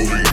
Believe.